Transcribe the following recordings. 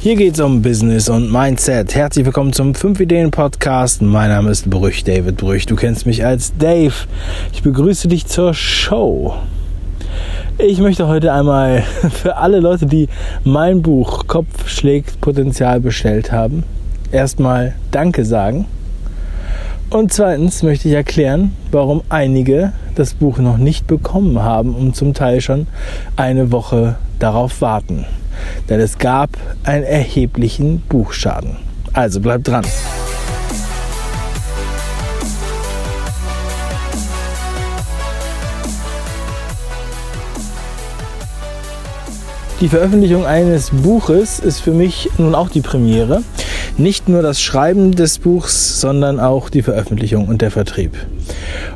Hier geht es um Business und Mindset. Herzlich willkommen zum 5 Ideen Podcast. Mein Name ist Brüch, David Brüch. Du kennst mich als Dave. Ich begrüße dich zur Show. Ich möchte heute einmal für alle Leute, die mein Buch Kopf schlägt Potenzial bestellt haben, erstmal Danke sagen. Und zweitens möchte ich erklären, warum einige das Buch noch nicht bekommen haben und zum Teil schon eine Woche darauf warten. Denn es gab einen erheblichen Buchschaden. Also bleibt dran. Die Veröffentlichung eines Buches ist für mich nun auch die Premiere. Nicht nur das Schreiben des Buchs, sondern auch die Veröffentlichung und der Vertrieb.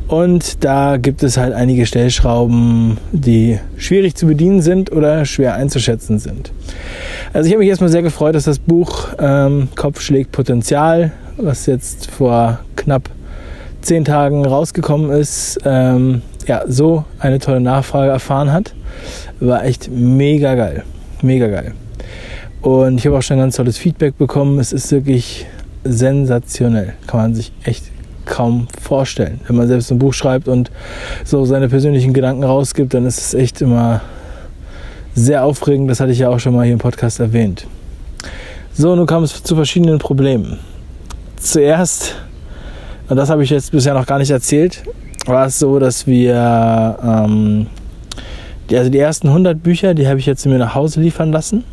Und da gibt es halt einige Stellschrauben, die schwierig zu bedienen sind oder schwer einzuschätzen sind. Also ich habe mich erstmal sehr gefreut, dass das Buch ähm, Kopf schlägt Potenzial, was jetzt vor knapp zehn Tagen rausgekommen ist, ähm, ja, so eine tolle Nachfrage erfahren hat. War echt mega geil. Mega geil. Und ich habe auch schon ganz tolles Feedback bekommen. Es ist wirklich sensationell. Kann man sich echt kaum vorstellen. Wenn man selbst ein Buch schreibt und so seine persönlichen Gedanken rausgibt, dann ist es echt immer sehr aufregend. Das hatte ich ja auch schon mal hier im Podcast erwähnt. So, nun kam es zu verschiedenen Problemen. Zuerst, und das habe ich jetzt bisher noch gar nicht erzählt, war es so, dass wir, ähm, die, also die ersten 100 Bücher, die habe ich jetzt mir nach Hause liefern lassen,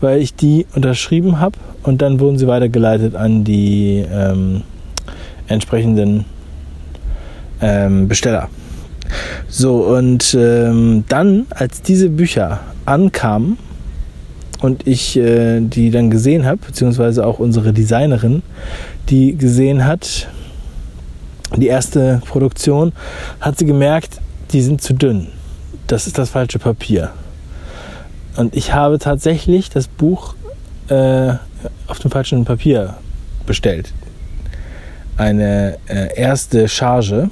weil ich die unterschrieben habe und dann wurden sie weitergeleitet an die ähm, entsprechenden ähm, Besteller. So, und ähm, dann, als diese Bücher ankamen und ich äh, die dann gesehen habe, beziehungsweise auch unsere Designerin, die gesehen hat, die erste Produktion, hat sie gemerkt, die sind zu dünn. Das ist das falsche Papier. Und ich habe tatsächlich das Buch äh, auf dem falschen Papier bestellt eine äh, erste Charge.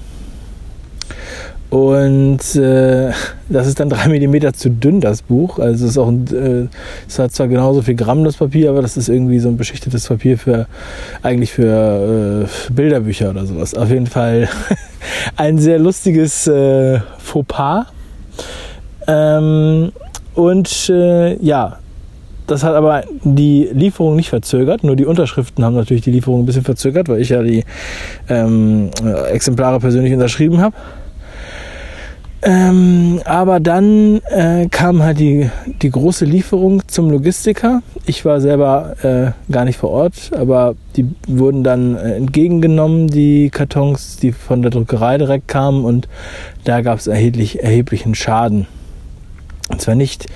Und äh, das ist dann drei Millimeter zu dünn, das Buch. Also es ist auch äh, es hat zwar genauso viel Gramm das Papier, aber das ist irgendwie so ein beschichtetes Papier für eigentlich für äh, Bilderbücher oder sowas. Auf jeden Fall ein sehr lustiges äh, Fauxpas. Ähm, und äh, ja, das hat aber die Lieferung nicht verzögert, nur die Unterschriften haben natürlich die Lieferung ein bisschen verzögert, weil ich ja die ähm, Exemplare persönlich unterschrieben habe. Ähm, aber dann äh, kam halt die, die große Lieferung zum Logistiker. Ich war selber äh, gar nicht vor Ort, aber die wurden dann äh, entgegengenommen, die Kartons, die von der Druckerei direkt kamen und da gab es erheblich, erheblichen Schaden. Und zwar nicht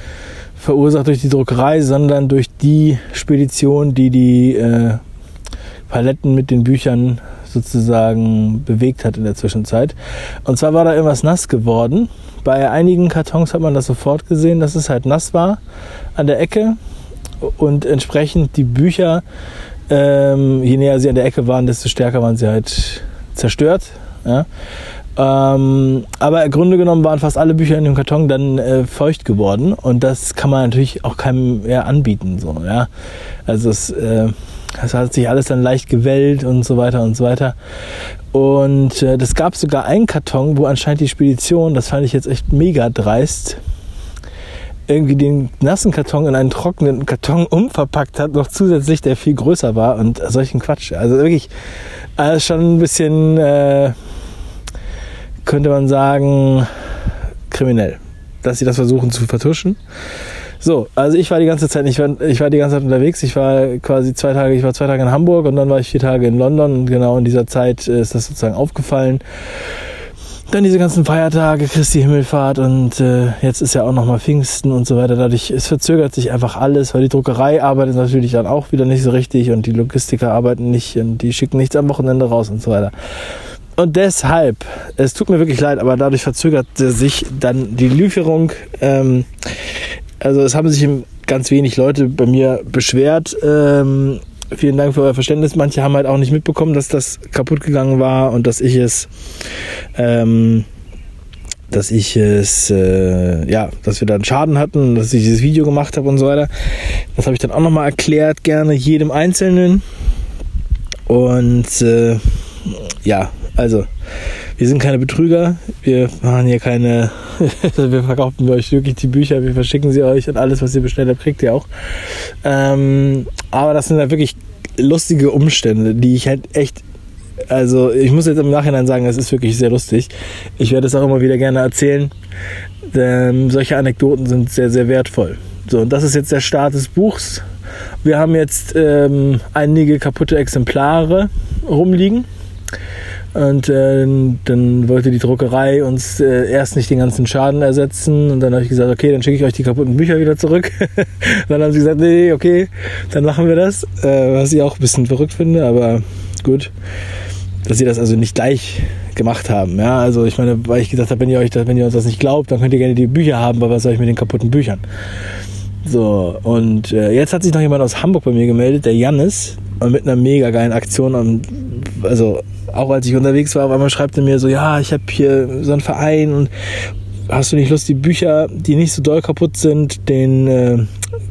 verursacht durch die Druckerei, sondern durch die Spedition, die die äh, Paletten mit den Büchern sozusagen bewegt hat in der Zwischenzeit. Und zwar war da irgendwas nass geworden. Bei einigen Kartons hat man das sofort gesehen, dass es halt nass war an der Ecke und entsprechend die Bücher, ähm, je näher sie an der Ecke waren, desto stärker waren sie halt zerstört. Ja? Ähm, aber im Grunde genommen waren fast alle Bücher in dem Karton dann äh, feucht geworden und das kann man natürlich auch keinem mehr anbieten. So, ja? Also es, äh, das hat sich alles dann leicht gewellt und so weiter und so weiter. Und äh, das gab sogar einen Karton, wo anscheinend die Spedition, das fand ich jetzt echt mega dreist, irgendwie den nassen Karton in einen trockenen Karton umverpackt hat, noch zusätzlich, der viel größer war und solchen Quatsch. Also wirklich äh, schon ein bisschen äh, könnte man sagen, kriminell, dass sie das versuchen zu vertuschen. So, also ich war die ganze Zeit, ich war, ich war die ganze Zeit unterwegs. Ich war quasi zwei Tage, ich war zwei Tage in Hamburg und dann war ich vier Tage in London und genau in dieser Zeit ist das sozusagen aufgefallen. Dann diese ganzen Feiertage, Christi Himmelfahrt und äh, jetzt ist ja auch nochmal Pfingsten und so weiter. Dadurch, es verzögert sich einfach alles, weil die Druckerei arbeitet natürlich dann auch wieder nicht so richtig und die Logistiker arbeiten nicht und die schicken nichts am Wochenende raus und so weiter. Und deshalb, es tut mir wirklich leid, aber dadurch verzögerte sich dann die Lieferung. Ähm, also es haben sich ganz wenig Leute bei mir beschwert. Ähm, vielen Dank für euer Verständnis. Manche haben halt auch nicht mitbekommen, dass das kaputt gegangen war und dass ich es ähm, dass ich es, äh, ja, dass wir da einen Schaden hatten, dass ich dieses Video gemacht habe und so weiter. Das habe ich dann auch nochmal erklärt, gerne jedem Einzelnen. Und äh, ja, also wir sind keine Betrüger, wir machen hier keine, wir verkaufen euch wirklich die Bücher, wir verschicken sie euch und alles, was ihr bestellt habt, kriegt ihr auch. Ähm, aber das sind halt wirklich lustige Umstände, die ich halt echt also ich muss jetzt im Nachhinein sagen, es ist wirklich sehr lustig. Ich werde es auch immer wieder gerne erzählen. Ähm, solche Anekdoten sind sehr, sehr wertvoll. So, und das ist jetzt der Start des Buchs. Wir haben jetzt ähm, einige kaputte Exemplare rumliegen. Und äh, dann wollte die Druckerei uns äh, erst nicht den ganzen Schaden ersetzen. Und dann habe ich gesagt, okay, dann schicke ich euch die kaputten Bücher wieder zurück. dann haben sie gesagt, nee, okay, dann machen wir das. Äh, was ich auch ein bisschen verrückt finde, aber gut dass sie das also nicht gleich gemacht haben. Ja, also ich meine, weil ich gesagt habe, wenn ihr euch das, wenn ihr uns das nicht glaubt, dann könnt ihr gerne die Bücher haben, aber was soll ich mit den kaputten Büchern? So, und äh, jetzt hat sich noch jemand aus Hamburg bei mir gemeldet, der Jannis, mit einer mega geilen Aktion. Und, also auch als ich unterwegs war, auf einmal schreibt er mir so, ja, ich habe hier so einen Verein und hast du nicht Lust, die Bücher, die nicht so doll kaputt sind, den äh,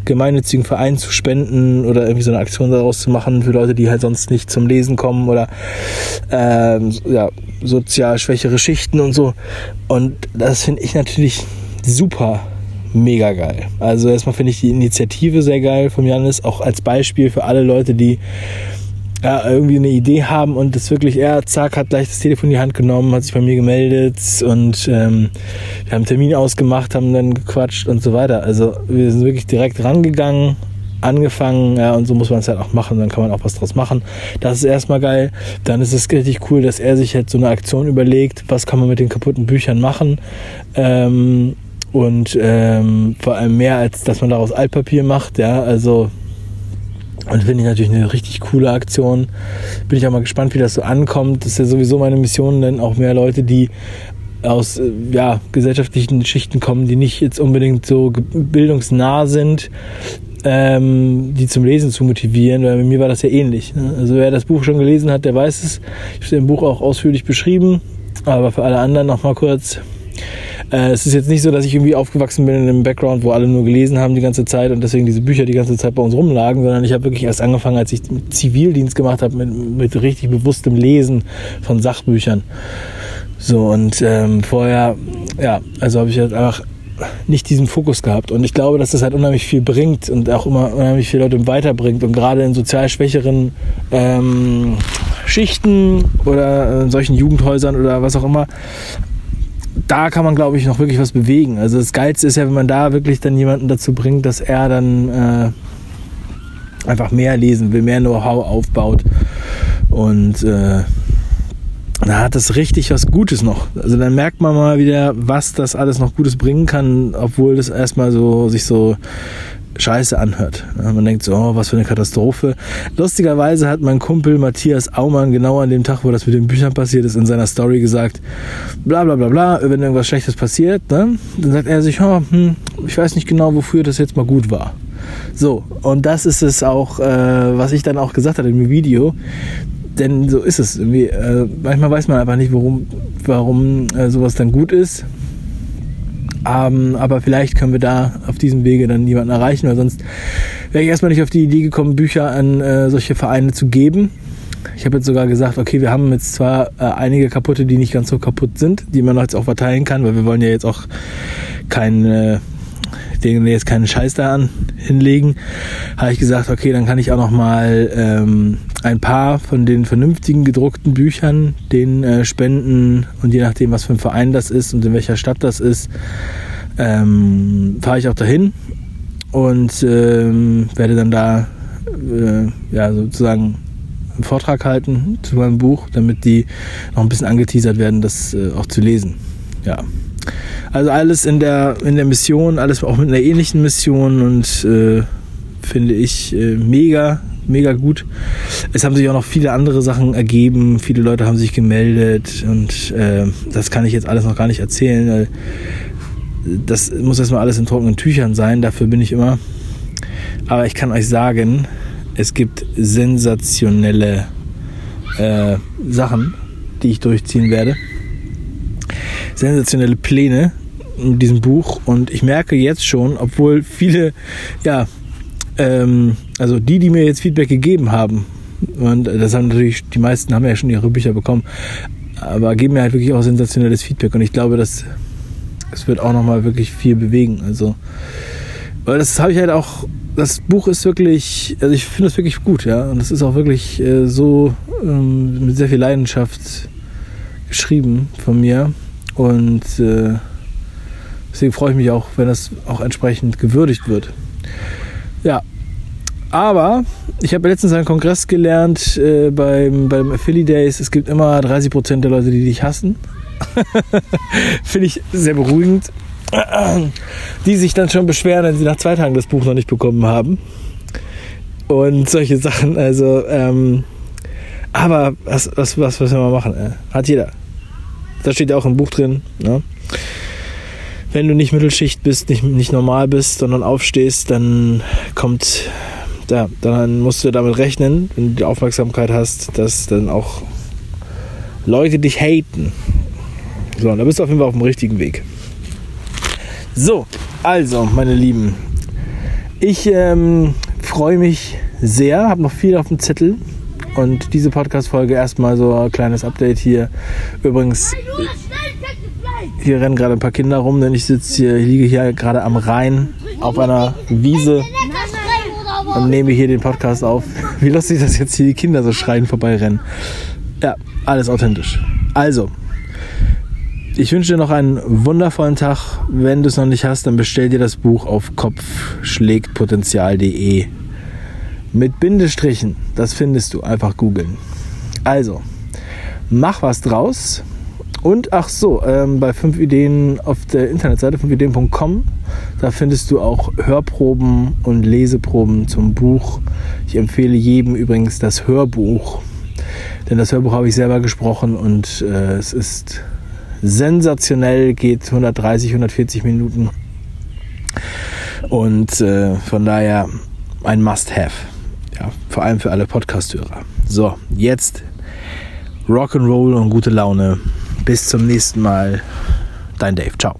gemeinnützigen Verein zu spenden oder irgendwie so eine Aktion daraus zu machen für Leute, die halt sonst nicht zum Lesen kommen oder ähm, ja, sozial schwächere Schichten und so. Und das finde ich natürlich super mega geil. Also erstmal finde ich die Initiative sehr geil von Janis, auch als Beispiel für alle Leute, die ja, irgendwie eine Idee haben und das wirklich, er, zack, hat gleich das Telefon in die Hand genommen, hat sich bei mir gemeldet und ähm, wir haben einen Termin ausgemacht, haben dann gequatscht und so weiter. Also wir sind wirklich direkt rangegangen, angefangen, ja, und so muss man es halt auch machen, dann kann man auch was draus machen. Das ist erstmal geil. Dann ist es richtig cool, dass er sich jetzt so eine Aktion überlegt, was kann man mit den kaputten Büchern machen. Ähm, und ähm, vor allem mehr, als dass man daraus Altpapier macht, ja, also und finde ich natürlich eine richtig coole Aktion. Bin ich auch mal gespannt, wie das so ankommt. Das ist ja sowieso meine Mission, denn auch mehr Leute, die aus äh, ja, gesellschaftlichen Schichten kommen, die nicht jetzt unbedingt so bildungsnah sind, ähm, die zum Lesen zu motivieren, weil bei mir war das ja ähnlich. Ne? Also wer das Buch schon gelesen hat, der weiß es. Ich habe es im Buch auch ausführlich beschrieben, aber für alle anderen nochmal kurz. Äh, es ist jetzt nicht so, dass ich irgendwie aufgewachsen bin in einem Background, wo alle nur gelesen haben die ganze Zeit und deswegen diese Bücher die ganze Zeit bei uns rumlagen, sondern ich habe wirklich erst angefangen, als ich Zivildienst gemacht habe, mit, mit richtig bewusstem Lesen von Sachbüchern. So, und ähm, vorher, ja, also habe ich halt einfach nicht diesen Fokus gehabt. Und ich glaube, dass das halt unheimlich viel bringt und auch immer unheimlich viele Leute weiterbringt. Und gerade in sozial schwächeren ähm, Schichten oder in solchen Jugendhäusern oder was auch immer, da kann man, glaube ich, noch wirklich was bewegen. Also das Geilste ist ja, wenn man da wirklich dann jemanden dazu bringt, dass er dann äh, einfach mehr lesen will, mehr Know-how aufbaut. Und äh, da hat das richtig was Gutes noch. Also dann merkt man mal wieder, was das alles noch Gutes bringen kann, obwohl das erstmal so sich so scheiße anhört. Man denkt so, oh, was für eine Katastrophe. Lustigerweise hat mein Kumpel Matthias Aumann genau an dem Tag, wo das mit den Büchern passiert ist, in seiner Story gesagt, bla bla bla bla, wenn irgendwas Schlechtes passiert, ne, dann sagt er sich, oh, hm, ich weiß nicht genau, wofür das jetzt mal gut war. So, und das ist es auch, äh, was ich dann auch gesagt habe im Video. Denn so ist es. Irgendwie, äh, manchmal weiß man einfach nicht, warum, warum äh, sowas dann gut ist. Ähm, aber vielleicht können wir da auf diesem Wege dann jemanden erreichen, weil sonst wäre ich erstmal nicht auf die Idee gekommen, Bücher an äh, solche Vereine zu geben. Ich habe jetzt sogar gesagt, okay, wir haben jetzt zwar äh, einige kaputte, die nicht ganz so kaputt sind, die man jetzt auch verteilen kann, weil wir wollen ja jetzt auch kein äh, denen jetzt keinen Scheiß da an hinlegen, habe ich gesagt, okay, dann kann ich auch noch mal ähm, ein paar von den vernünftigen gedruckten Büchern den äh, spenden und je nachdem, was für ein Verein das ist und in welcher Stadt das ist, ähm, fahre ich auch dahin und ähm, werde dann da äh, ja sozusagen einen Vortrag halten zu meinem Buch, damit die noch ein bisschen angeteasert werden, das äh, auch zu lesen. Ja. Also alles in der, in der Mission, alles auch mit einer ähnlichen Mission und äh, finde ich äh, mega, mega gut. Es haben sich auch noch viele andere Sachen ergeben. Viele Leute haben sich gemeldet und äh, das kann ich jetzt alles noch gar nicht erzählen. Weil das muss erstmal alles in trockenen Tüchern sein, dafür bin ich immer. Aber ich kann euch sagen, es gibt sensationelle äh, Sachen, die ich durchziehen werde. Sensationelle Pläne in diesem Buch. Und ich merke jetzt schon, obwohl viele, ja, ähm, also die, die mir jetzt Feedback gegeben haben, und das haben natürlich, die meisten haben ja schon ihre Bücher bekommen, aber geben mir halt wirklich auch sensationelles Feedback. Und ich glaube, dass es wird auch nochmal wirklich viel bewegen. Also, weil das habe ich halt auch, das Buch ist wirklich, also ich finde es wirklich gut, ja, und es ist auch wirklich äh, so ähm, mit sehr viel Leidenschaft geschrieben von mir und äh, deswegen freue ich mich auch, wenn das auch entsprechend gewürdigt wird. Ja, aber ich habe letztens einen Kongress gelernt äh, beim, beim Affili Days. Es gibt immer 30% der Leute, die dich hassen. Finde ich sehr beruhigend. Die sich dann schon beschweren, wenn sie nach zwei Tagen das Buch noch nicht bekommen haben. Und solche Sachen. Also, ähm, aber was, was, was, was wir mal machen? Äh? Hat jeder. Da steht ja auch im Buch drin. Ne? Wenn du nicht Mittelschicht bist, nicht, nicht normal bist, sondern aufstehst, dann kommt ja, dann musst du damit rechnen, wenn du die Aufmerksamkeit hast, dass dann auch Leute dich haten. So, da bist du auf jeden Fall auf dem richtigen Weg. So, also, meine Lieben, ich ähm, freue mich sehr, habe noch viel auf dem Zettel und diese Podcast-Folge erstmal so ein kleines Update hier. Übrigens, hier rennen gerade ein paar Kinder rum, denn ich sitze hier, ich liege hier gerade am Rhein auf einer Wiese und nehme hier den Podcast auf. Wie lustig, dass jetzt hier die Kinder so schreien vorbeirennen. Ja, alles authentisch. Also, ich wünsche dir noch einen wundervollen Tag. Wenn du es noch nicht hast, dann bestell dir das Buch auf kopfschlägtpotenzial.de. Mit Bindestrichen, das findest du. Einfach googeln. Also, mach was draus. Und ach so, ähm, bei 5 Ideen auf der Internetseite 5ideen.com, da findest du auch Hörproben und Leseproben zum Buch. Ich empfehle jedem übrigens das Hörbuch, denn das Hörbuch habe ich selber gesprochen und äh, es ist sensationell, geht 130, 140 Minuten und äh, von daher ein Must-Have. Ja, vor allem für alle Podcast-Hörer. So, jetzt Rock'n'Roll und gute Laune. Bis zum nächsten Mal. Dein Dave. Ciao.